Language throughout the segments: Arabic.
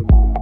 Bye.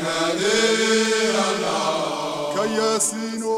Anahaba kayasino